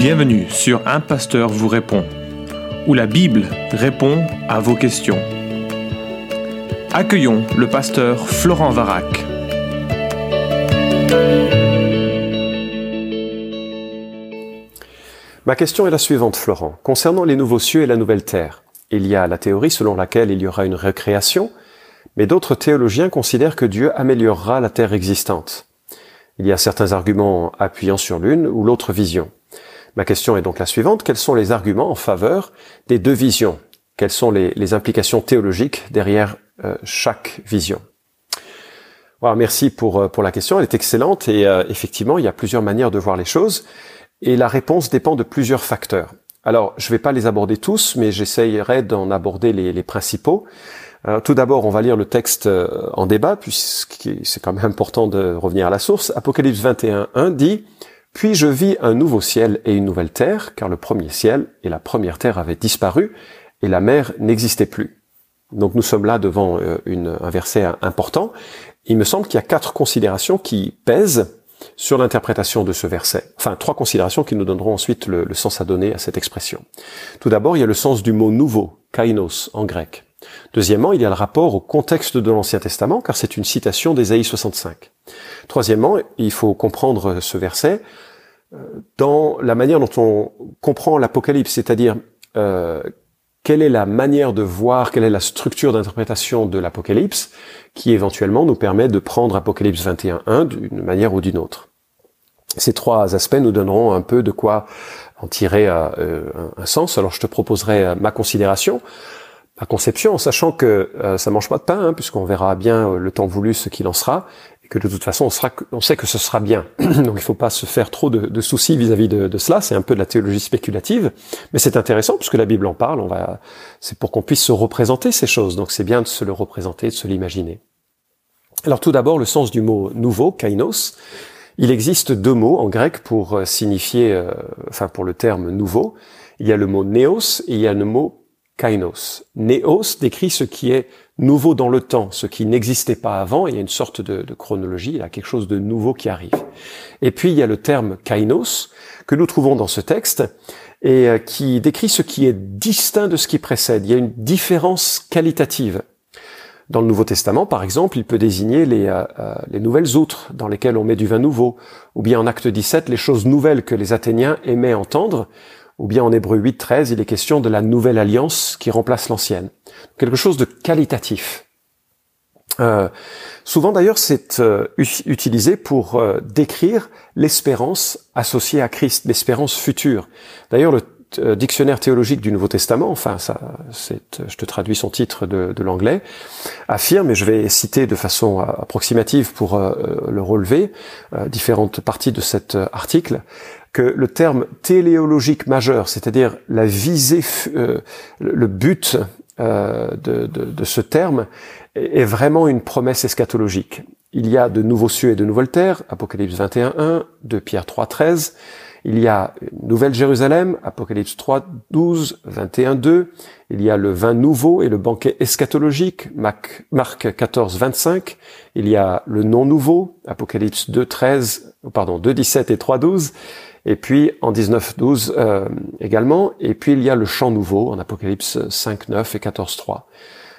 Bienvenue sur Un Pasteur vous répond, où la Bible répond à vos questions. Accueillons le pasteur Florent Varac. Ma question est la suivante, Florent. Concernant les nouveaux cieux et la nouvelle terre, il y a la théorie selon laquelle il y aura une récréation, mais d'autres théologiens considèrent que Dieu améliorera la terre existante. Il y a certains arguments appuyant sur l'une ou l'autre vision. Ma question est donc la suivante. Quels sont les arguments en faveur des deux visions? Quelles sont les, implications théologiques derrière euh, chaque vision? Voilà, Merci pour, euh, pour la question. Elle est excellente et euh, effectivement, il y a plusieurs manières de voir les choses et la réponse dépend de plusieurs facteurs. Alors, je ne vais pas les aborder tous, mais j'essayerai d'en aborder les, principaux. Tout d'abord, on va lire le texte en débat, puisque c'est quand même important de revenir à la source. Apocalypse 21, 1 dit « Puis je vis un nouveau ciel et une nouvelle terre, car le premier ciel et la première terre avaient disparu, et la mer n'existait plus. » Donc nous sommes là devant euh, un verset important. Il me semble qu'il y a quatre considérations qui pèsent sur l'interprétation de ce verset. Enfin, trois considérations qui nous donneront ensuite le, le sens à donner à cette expression. Tout d'abord, il y a le sens du mot nouveau, kainos en grec. Deuxièmement, il y a le rapport au contexte de l'Ancien Testament, car c'est une citation d'Ésaïe 65. Troisièmement, il faut comprendre ce verset euh, dans la manière dont on comprend l'Apocalypse, c'est-à-dire euh, quelle est la manière de voir, quelle est la structure d'interprétation de l'Apocalypse, qui éventuellement nous permet de prendre Apocalypse 21.1 d'une manière ou d'une autre. Ces trois aspects nous donneront un peu de quoi en tirer euh, un sens. Alors je te proposerai ma considération à conception, en sachant que euh, ça mange pas de pain, hein, puisqu'on verra bien euh, le temps voulu ce qu'il en sera, et que de toute façon on, sera, on sait que ce sera bien. Donc il faut pas se faire trop de, soucis vis-à-vis de, de, cela. C'est un peu de la théologie spéculative, mais c'est intéressant puisque la Bible en parle. On va, c'est pour qu'on puisse se représenter ces choses. Donc c'est bien de se le représenter, de se l'imaginer. Alors tout d'abord le sens du mot nouveau, kainos. Il existe deux mots en grec pour euh, signifier, euh, enfin pour le terme nouveau. Il y a le mot néos et il y a le mot kainos. Néos décrit ce qui est nouveau dans le temps, ce qui n'existait pas avant. Il y a une sorte de, chronologie, il y a quelque chose de nouveau qui arrive. Et puis il y a le terme kainos que nous trouvons dans ce texte et euh, qui décrit ce qui est distinct de ce qui précède. Il y a une différence qualitative. Dans le Nouveau Testament, par exemple, il peut désigner les, euh, euh, les nouvelles outres dans lesquelles on met du vin nouveau, ou bien en acte 17, les choses nouvelles que les Athéniens aimaient entendre, ou bien en Hébreu 8, 13, il est question de la nouvelle alliance qui remplace l'ancienne. Quelque chose de qualitatif. Euh, souvent d'ailleurs, c'est euh, utilisé pour euh, décrire l'espérance associée à Christ, l'espérance future. D'ailleurs, le dictionnaire théologique du Nouveau Testament, enfin, ça, c'est, je te traduis son titre de, l'anglais, affirme, et je vais citer de façon approximative pour le relever, différentes parties de cet article, que le terme téléologique majeur, c'est-à-dire la visée, euh, le but euh, de, de, ce terme, est vraiment une promesse eschatologique. Il y a de nouveaux cieux et de nouvelles terres, Apocalypse 21.1, de Pierre 3.13, il y a une Nouvelle Jérusalem, Apocalypse 3, 12, 21, 2. Il y a le vin nouveau et le banquet eschatologique, Marc 14, 25. Il y a le nom nouveau, Apocalypse 2, 13, pardon, 2, 17 et 3, 12. Et puis en 19, 12 euh, également. Et puis il y a le chant nouveau en Apocalypse 5, 9 et 14, 3.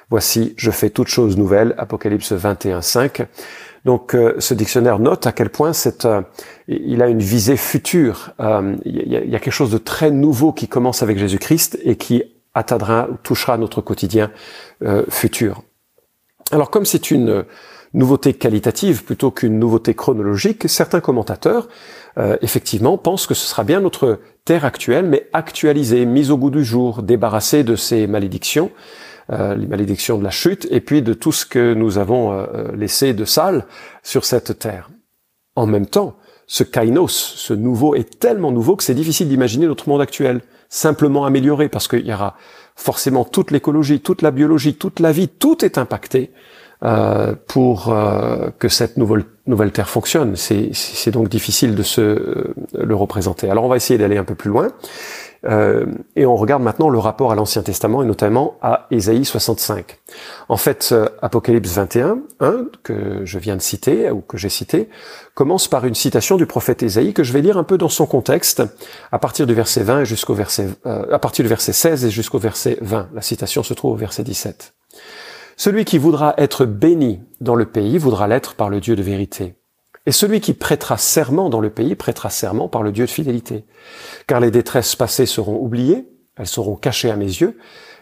Voici, je fais toutes choses nouvelles, Apocalypse 21, 5. Donc euh, ce dictionnaire note à quel point c'est, euh, il a une visée future. Euh, il y, a, quelque chose de très nouveau qui commence avec Jésus-Christ et qui atteindra ou touchera notre quotidien futur. Alors comme c'est une nouveauté qualitative plutôt qu'une nouveauté chronologique, certains commentateurs effectivement pensent que ce sera bien notre terre actuelle, mais actualisée, mise au goût du jour, débarrassée de ses malédictions euh, les malédictions de la chute, et puis de tout ce que nous avons euh, euh, laissé de sale sur cette terre. En même temps, ce kainos, ce nouveau, est tellement nouveau que c'est difficile d'imaginer notre monde actuel simplement amélioré, parce qu'il y aura forcément toute l'écologie, toute la biologie, toute la vie, tout est impacté euh, pour euh, que cette nouvelle, nouvelle Terre fonctionne. C'est donc difficile de se le représenter. Alors on va essayer d'aller un peu plus loin. Euh, et on regarde maintenant le rapport à l'Ancien Testament et notamment à Ésaïe 65. En fait, euh, Apocalypse 21, 1, que je viens de citer, ou que j'ai cité, commence par une citation du prophète Ésaïe que je vais lire un peu dans son contexte, à partir du verset 20 jusqu'au verset, euh, à partir du verset 16 et jusqu'au verset 20. La citation se trouve au verset 17. Celui qui voudra être béni dans le pays voudra l'être par le Dieu de vérité. Et celui qui prêtera serment dans le pays prêtera serment par le Dieu de fidélité. Car les détresses passées seront oubliées, elles seront cachées à mes yeux,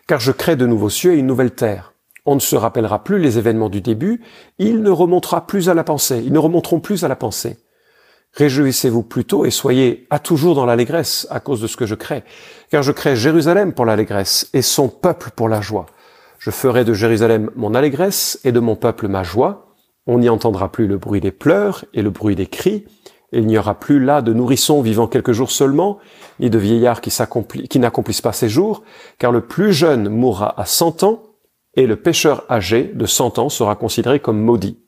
car je crée de nouveaux cieux et une nouvelle terre. On ne se rappellera plus les événements du début, ils ne remontera plus à la pensée, ils ne remonteront plus à la pensée. Réjouissez-vous plutôt et soyez à toujours dans l'allégresse à cause de ce que je crée, car je crée Jérusalem pour l'allégresse et son peuple pour la joie. Je ferai de Jérusalem mon allégresse et de mon peuple ma joie, on n'y entendra plus le bruit des pleurs et le bruit des cris, et il n'y aura plus là de nourrissons vivant quelques jours seulement, ni de vieillards qui, n'accomplissent pas ses jours, car le plus jeune mourra à cent ans, et le pécheur âgé de cent ans sera considéré comme maudit.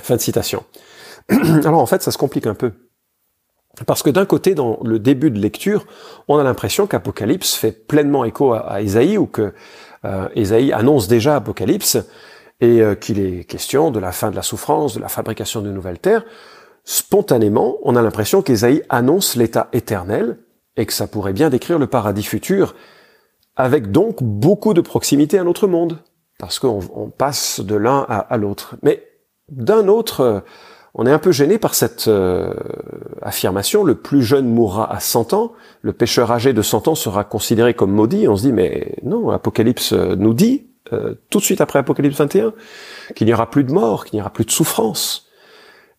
Fin de citation. Alors en fait, ça se complique un peu. Parce que d'un côté, dans le début de lecture, on a l'impression qu'Apocalypse fait pleinement écho à, Isaïe, ou que euh, annonce déjà Apocalypse, et euh, qu'il est question de la fin de la souffrance, de la fabrication de nouvelles terres, spontanément, on a l'impression qu'Ésaïe annonce l'état éternel et que ça pourrait bien décrire le paradis futur, avec donc beaucoup de proximité à notre monde, parce qu'on passe de l'un à, l'autre. Mais d'un autre, on est un peu gêné par cette euh, affirmation, le plus jeune mourra à 100 ans, le pécheur âgé de 100 ans sera considéré comme maudit. On se dit, mais non, Apocalypse nous dit euh, tout de suite après Apocalypse 21, qu'il n'y aura plus de mort, qu'il n'y aura plus de souffrance.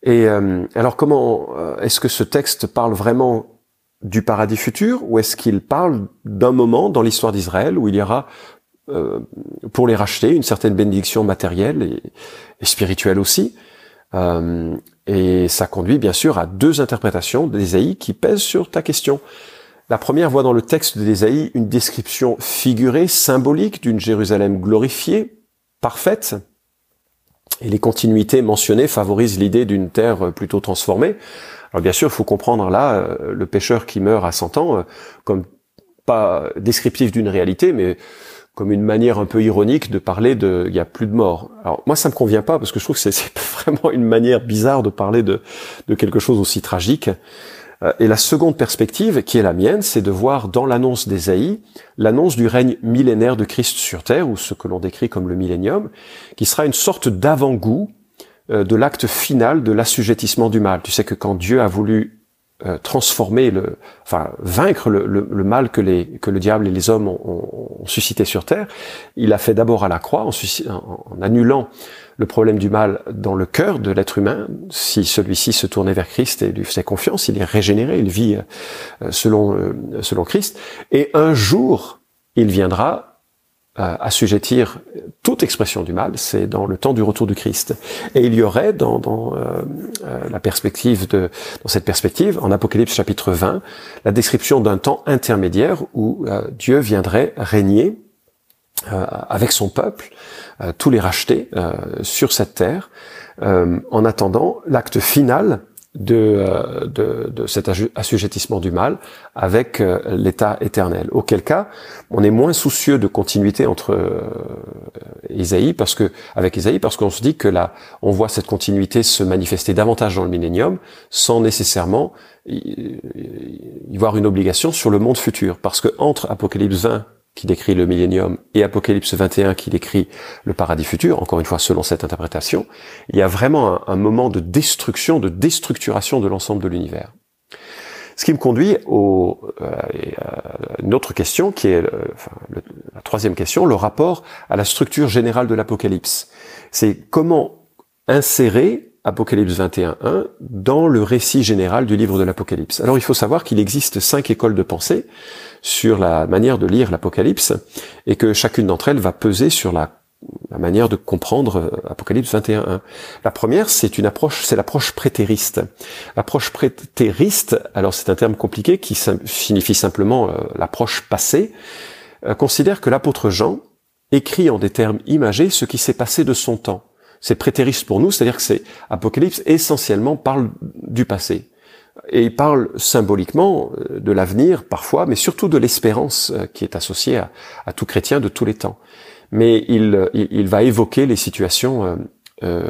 Et euh, alors comment euh, est-ce que ce texte parle vraiment du paradis futur ou est-ce qu'il parle d'un moment dans l'histoire d'Israël où il y aura pour les racheter une certaine bénédiction matérielle et, spirituelle aussi? Et ça conduit bien sûr à deux interprétations d'Ésaïe qui pèsent sur ta question. La première voit dans le texte d'Ésaïe une description figurée, symbolique d'une Jérusalem glorifiée, parfaite, et les continuités mentionnées favorisent l'idée d'une terre plutôt transformée. Alors bien sûr, il faut comprendre là euh, le pécheur qui meurt à 100 ans euh, comme pas descriptif d'une réalité, mais comme une manière un peu ironique de parler de il y a plus de morts. Alors moi ça me convient pas parce que je trouve que c'est vraiment une manière bizarre de parler de quelque chose aussi tragique. Euh, et la seconde perspective, qui est la mienne, c'est de voir dans l'annonce d'Ésaïe l'annonce du règne millénaire de Christ sur terre, ou ce que l'on décrit comme le millénium, qui sera une sorte d'avant-goût euh, de l'acte final de l'assujettissement du mal. Tu sais que quand Dieu a voulu euh, transformer le, enfin vaincre le, mal que les que le diable et les hommes ont, suscité sur terre, il a fait d'abord à la croix en, annulant le problème du mal dans le cœur de l'être humain. Si celui-ci se tournait vers Christ et lui faisait confiance, il est régénéré, il vit euh, selon euh, selon Christ. Et un jour, il viendra assujettir toute expression du mal, c'est dans le temps du retour du Christ. Et il y aurait dans, dans euh, euh, la perspective de dans cette perspective, en Apocalypse chapitre 20, la description d'un temps intermédiaire où euh, Dieu viendrait régner avec son peuple, tous les racheter sur cette terre, en attendant l'acte final de, euh, de, de, cet assujettissement du mal avec euh, l'état éternel. Auquel cas, on est moins soucieux de continuité entre euh, Isaïe parce que avec Isaïe parce qu'on se dit que là, on voit cette continuité se manifester davantage dans le millénium sans nécessairement y voir une obligation sur le monde futur parce que entre Apocalypse 20 qui décrit le millénium, et Apocalypse 21 qui décrit le paradis futur, encore une fois selon cette interprétation, il y a vraiment un, moment de destruction, de déstructuration de l'ensemble de l'univers. Ce qui me conduit euh, à une autre question, qui est enfin, la troisième question, le rapport à la structure générale de l'Apocalypse. C'est comment insérer Apocalypse 21.1 dans le récit général du livre de l'Apocalypse. Alors il faut savoir qu'il existe cinq écoles de pensée sur la manière de lire l'Apocalypse et que chacune d'entre elles va peser sur la, manière de comprendre euh, Apocalypse 21.1. La première, c'est une approche, c'est l'approche prétériste. L'approche prétériste, alors c'est un terme compliqué qui signifie simplement euh, l'approche passée, euh, considère que l'apôtre Jean écrit en des termes imagés ce qui s'est passé de son temps c'est prétériste pour nous, c'est-à-dire que c'est Apocalypse essentiellement parle du passé. Et il parle symboliquement euh, de l'avenir parfois, mais surtout de l'espérance euh, qui est associée à, tout chrétien de tous les temps. Mais il, il, va évoquer les situations euh,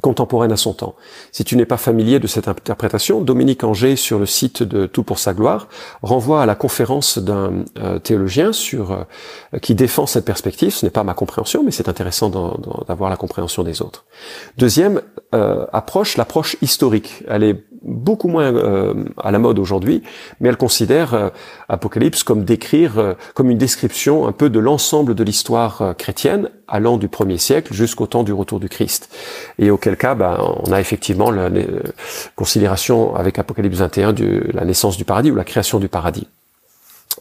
contemporaine à son temps. Si tu n'es pas familier de cette interprétation, Dominique Anger, sur le site de Tout pour sa gloire, renvoie à la conférence d'un euh, théologien sur euh, qui défend cette perspective. Ce n'est pas ma compréhension, mais c'est intéressant d'avoir la compréhension des autres. Deuxième euh, approche, l'approche historique. Elle est beaucoup moins à la mode aujourd'hui, mais elle considère Apocalypse comme décrire, comme une description un peu de l'ensemble de l'histoire chrétienne allant du premier siècle jusqu'au temps du retour du Christ. Et auquel cas, ben, on a effectivement la, considération avec Apocalypse 21 de la naissance du paradis ou la création du paradis.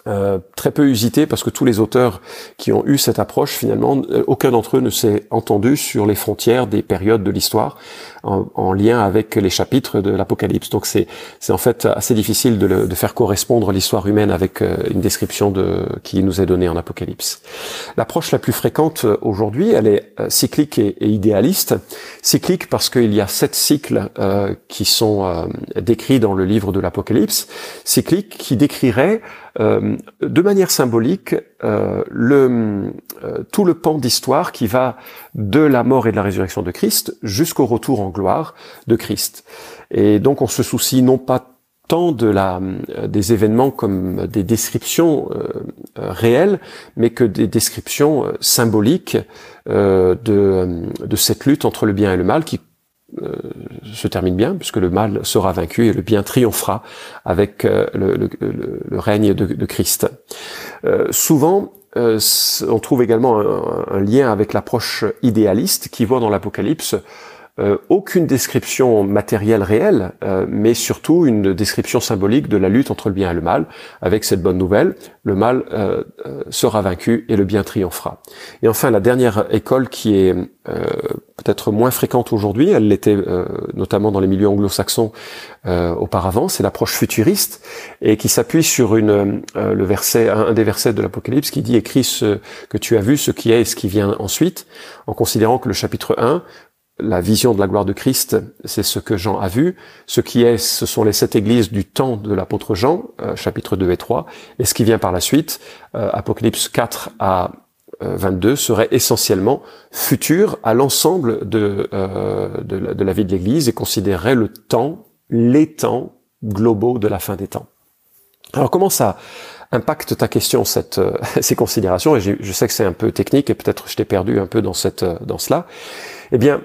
Euh, très peu usité parce que tous les auteurs qui ont eu cette approche, finalement, euh, aucun d'entre eux ne s'est entendu sur les frontières des périodes de l'histoire en, lien avec les chapitres de l'Apocalypse. Donc c'est en fait assez difficile de, le, de faire correspondre l'histoire humaine avec euh, une description de qui nous est donnée en Apocalypse. L'approche la plus fréquente aujourd'hui, elle est cyclique et, idéaliste. Cyclique parce qu'il y a sept cycles qui sont décrits dans le livre de l'Apocalypse. Cyclique qui décrirait euh, de manière symbolique euh, euh, tout le pan d'histoire qui va de la mort et de la résurrection de Christ jusqu'au retour en gloire de Christ. Et donc on se soucie non pas tant de la, des événements comme des descriptions réelles, mais que des descriptions symboliques de, de cette lutte entre le bien et le mal qui euh, se termine bien, puisque le mal sera vaincu et le bien triomphera avec euh, le, règne de, Christ. Euh, souvent, on trouve également un lien avec l'approche idéaliste qui voit dans l'Apocalypse euh, aucune description matérielle réelle, euh, mais surtout une description symbolique de la lutte entre le bien et le mal, avec cette bonne nouvelle, le mal euh, sera vaincu et le bien triomphera. Et enfin, la dernière école qui est peut-être moins fréquente aujourd'hui, elle l'était notamment dans les milieux anglo-saxons auparavant, c'est l'approche futuriste, et qui s'appuie sur une, le verset, un, des versets de l'Apocalypse qui dit « Écris ce que tu as vu, ce qui est et ce qui vient ensuite », en considérant que le chapitre 1 la vision de la gloire de Christ, c'est ce que Jean a vu. Ce qui est, ce sont les sept églises du temps de l'apôtre Jean, euh, chapitre 2 et 3. Et ce qui vient par la suite, euh, Apocalypse 4 à 22, euh, serait essentiellement futur à l'ensemble de, de, la, de la vie de l'Église et considérerait le temps, les temps globaux de la fin des temps. Alors comment ça impacte ta question cette, ces considérations? Et je sais que c'est un peu technique et peut-être je t'ai perdu un peu dans cette dans cela. Eh bien, euh,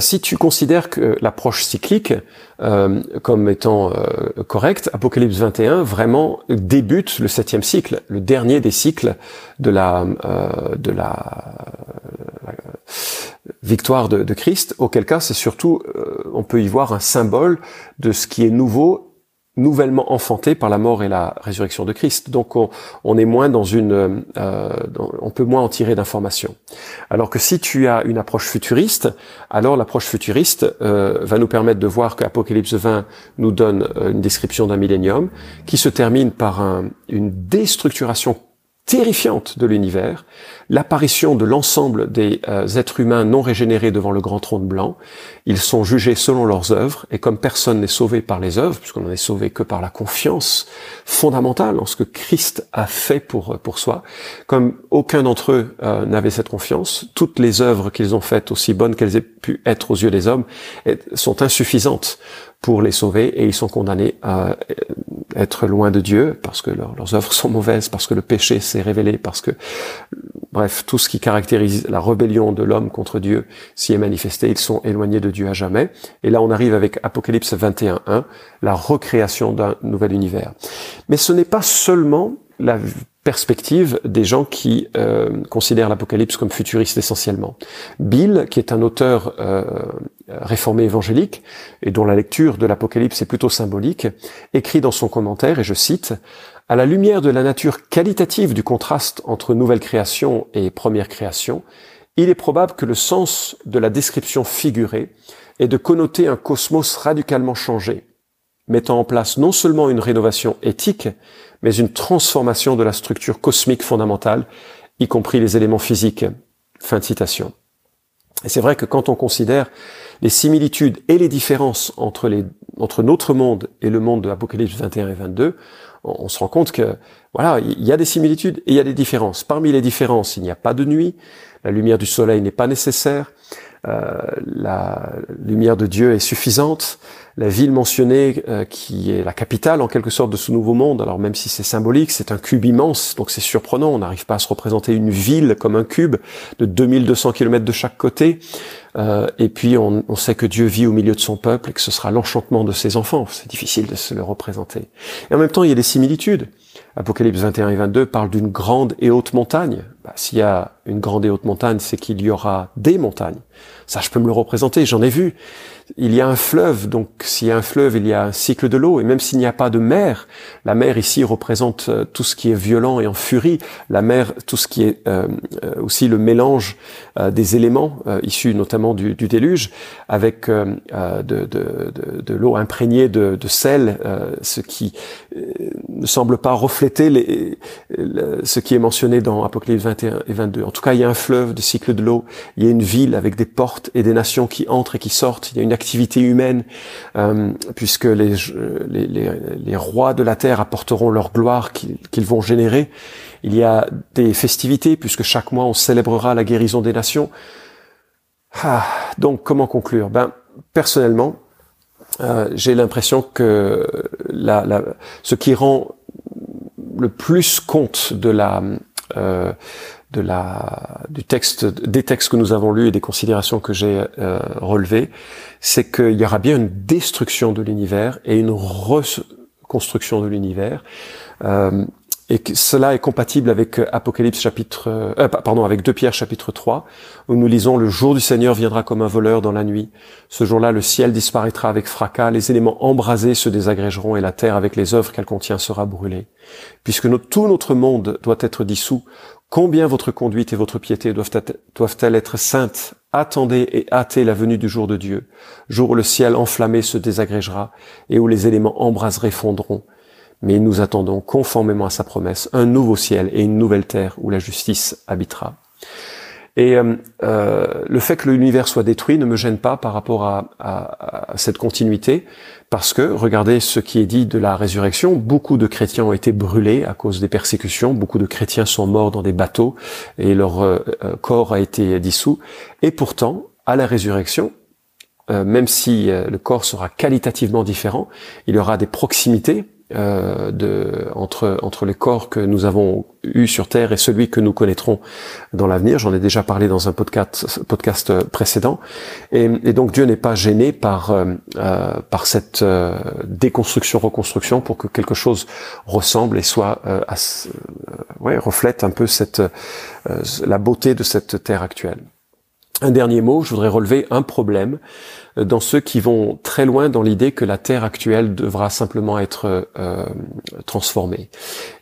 si tu considères que l'approche cyclique euh, comme étant euh, correcte, Apocalypse 21 vraiment débute le septième cycle, le dernier des cycles de la victoire de, Christ. Auquel cas, c'est surtout on peut y voir un symbole de ce qui est nouveau nouvellement enfanté par la mort et la résurrection de Christ. Donc on, est moins dans une, euh, on peut moins en tirer d'informations. Alors que si tu as une approche futuriste, alors l'approche futuriste euh, va nous permettre de voir qu'Apocalypse 20 nous donne euh, une description d'un millénium qui se termine par une déstructuration terrifiante de l'univers, l'apparition de l'ensemble des euh, êtres humains non régénérés devant le grand trône blanc. Ils sont jugés selon leurs œuvres, et comme personne n'est sauvé par les œuvres, puisqu'on n'en est sauvé que par la confiance fondamentale en ce que Christ a fait pour, pour soi, comme aucun d'entre eux euh, n'avait cette confiance, toutes les œuvres qu'ils ont faites, aussi bonnes qu'elles aient pu être aux yeux des hommes, sont insuffisantes pour les sauver et ils sont condamnés à être loin de Dieu parce que leurs œuvres sont mauvaises, parce que le péché s'est révélé, parce que, bref, tout ce qui caractérise la rébellion de l'homme contre Dieu s'y est manifesté, ils sont éloignés de Dieu à jamais. Et là, on arrive avec Apocalypse 21.1, la recréation d'un nouvel univers. Mais ce n'est pas seulement la perspective des gens qui euh, considèrent l'Apocalypse comme futuriste essentiellement. Bill, qui est un auteur euh, réformé évangélique et dont la lecture de l'Apocalypse est plutôt symbolique, écrit dans son commentaire, et je cite, À la lumière de la nature qualitative du contraste entre nouvelle création et première création, il est probable que le sens de la description figurée est de connoter un cosmos radicalement changé, mettant en place non seulement une rénovation éthique, mais une transformation de la structure cosmique fondamentale, y compris les éléments physiques. Fin de citation. Et c'est vrai que quand on considère les similitudes et les différences entre, les, entre notre monde et le monde de l'Apocalypse 21 et 22, on, se rend compte que voilà, il y a des similitudes et il y a des différences. Parmi les différences, il n'y a pas de nuit, la lumière du soleil n'est pas nécessaire, la lumière de Dieu est suffisante, la ville mentionnée euh, qui est la capitale en quelque sorte de ce nouveau monde, alors même si c'est symbolique, c'est un cube immense, donc c'est surprenant, on n'arrive pas à se représenter une ville comme un cube de 2200 km de chaque côté, euh, et puis on, on, sait que Dieu vit au milieu de son peuple et que ce sera l'enchantement de ses enfants, c'est difficile de se le représenter. Et en même temps, il y a des similitudes. Apocalypse 21 et 22 parlent d'une grande et haute montagne. Bah, S'il y a une grande et haute montagne, c'est qu'il y aura des montagnes. Ça, je peux me le représenter, j'en ai vu il y a un fleuve, donc s'il y a un fleuve, il y a un cycle de l'eau, et même s'il n'y a pas de mer, la mer ici représente euh, tout ce qui est violent et en furie, la mer, tout ce qui est euh, euh, aussi le mélange des éléments issus notamment du, déluge, avec de, de, de, de l'eau imprégnée de, sel, ce qui ne semble pas refléter les, ce qui est mentionné dans Apocalypse 21 et 22. En tout cas, il y a un fleuve de cycle de l'eau, il y a une ville avec des portes et des nations qui entrent et qui sortent, il y a une activité humaine, euh, puisque les, les, les, rois de la terre apporteront leur gloire qu'ils vont générer. Il y a des festivités, puisque chaque mois on célébrera la guérison des nations. Ah, donc comment conclure? Ben personnellement, euh, j'ai l'impression que la, la, ce qui rend le plus compte de la euh, de la du texte des textes que nous avons lus et des considérations que j'ai euh, relevées, c'est qu'il y aura bien une destruction de l'univers et une reconstruction de l'univers. Euh, et que cela est compatible avec Apocalypse chapitre, euh, pardon, avec 2 Pierre chapitre 3, où nous lisons le jour du Seigneur viendra comme un voleur dans la nuit. Ce jour-là, le ciel disparaîtra avec fracas, les éléments embrasés se désagrégeront et la terre avec les œuvres qu'elle contient sera brûlée. Puisque tout notre monde doit être dissous, Combien votre conduite et votre piété doivent-elles être saintes? Attendez et hâtez la venue du jour de Dieu, jour où le ciel enflammé se désagrégera et où les éléments embrasés fondront. Mais nous attendons, conformément à sa promesse, un nouveau ciel et une nouvelle terre où la justice habitera. Et euh, euh, le fait que l'univers soit détruit ne me gêne pas par rapport à, cette continuité, parce que regardez ce qui est dit de la résurrection. Beaucoup de chrétiens ont été brûlés à cause des persécutions. Beaucoup de chrétiens sont morts dans des bateaux et leur euh, corps a été dissous. Et pourtant, à la résurrection, même si le corps sera qualitativement différent, il y aura des proximités euh, de, entre, entre les corps que nous avons eus sur Terre et celui que nous connaîtrons dans l'avenir. J'en ai déjà parlé dans un podcast, podcast précédent. Et, et donc Dieu n'est pas gêné par, euh, euh par cette euh, déconstruction-reconstruction pour que quelque chose ressemble et soit ouais, reflète un peu cette, la beauté de cette Terre actuelle. Un dernier mot, je voudrais relever un problème euh, dans ceux qui vont très loin dans l'idée que la Terre actuelle devra simplement être euh, transformée.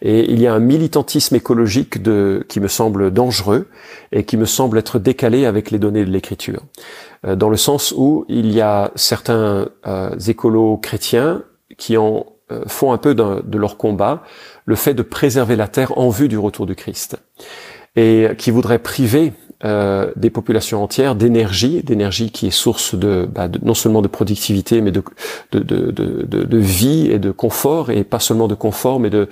Et il y a un militantisme écologique qui me semble dangereux et qui me semble être décalé avec les données de l'écriture. Euh, dans le sens où il y a certains euh, écolos chrétiens qui en font un peu de leur combat le fait de préserver la Terre en vue du retour du Christ et qui voudraient priver euh, des populations entières d'énergie, d'énergie qui est source bah, de, non seulement de productivité, mais de de, de, de, vie et de confort, et pas seulement de confort, mais de,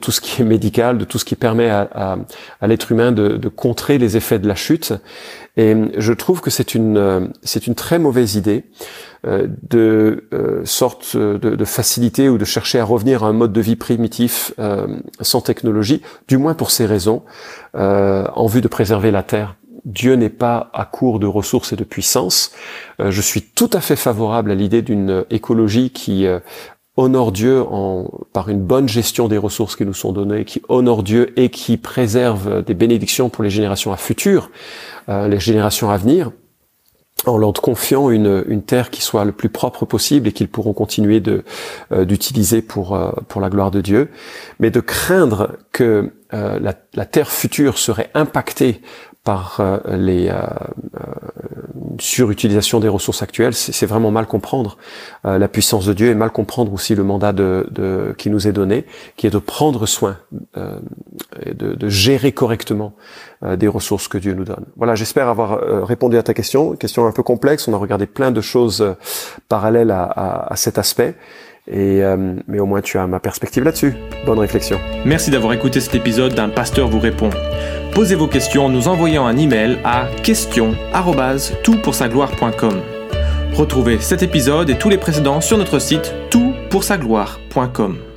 tout ce qui est médical, de tout ce qui permet à, à, à l'être humain de, contrer les effets de la chute. Et je trouve que c'est une c'est une très mauvaise idée euh, de euh, sorte de, facilité ou de chercher à revenir à un mode de vie primitif euh, sans technologie, du moins pour ces raisons, euh, en vue de préserver la terre. Dieu n'est pas à court de ressources et de puissance. Euh, je suis tout à fait favorable à l'idée d'une écologie qui euh, honore Dieu en, par une bonne gestion des ressources qui nous sont données, qui honore Dieu et qui préserve des bénédictions pour les générations à futur, euh, les générations à venir en leur confiant une, une, terre qui soit le plus propre possible et qu'ils pourront continuer de d'utiliser pour pour la gloire de Dieu, mais de craindre que la, la, terre future serait impactée par euh, les euh, surutilisation des ressources actuelles, c'est vraiment mal comprendre la puissance de Dieu et mal comprendre aussi le mandat de, de qui nous est donné, qui est de prendre soin et de, de, gérer correctement des ressources que Dieu nous donne. Voilà, j'espère avoir répondu à ta question, question un peu complexe. On a regardé plein de choses parallèles à, à, à cet aspect. Et, euh, mais au moins tu as ma perspective là-dessus. Bonne réflexion. Merci d'avoir écouté cet épisode d'un pasteur vous répond. Posez vos questions en nous envoyant un email à question@toutpoursagloire.com. Retrouvez cet épisode et tous les précédents sur notre site toutpoursagloire.com.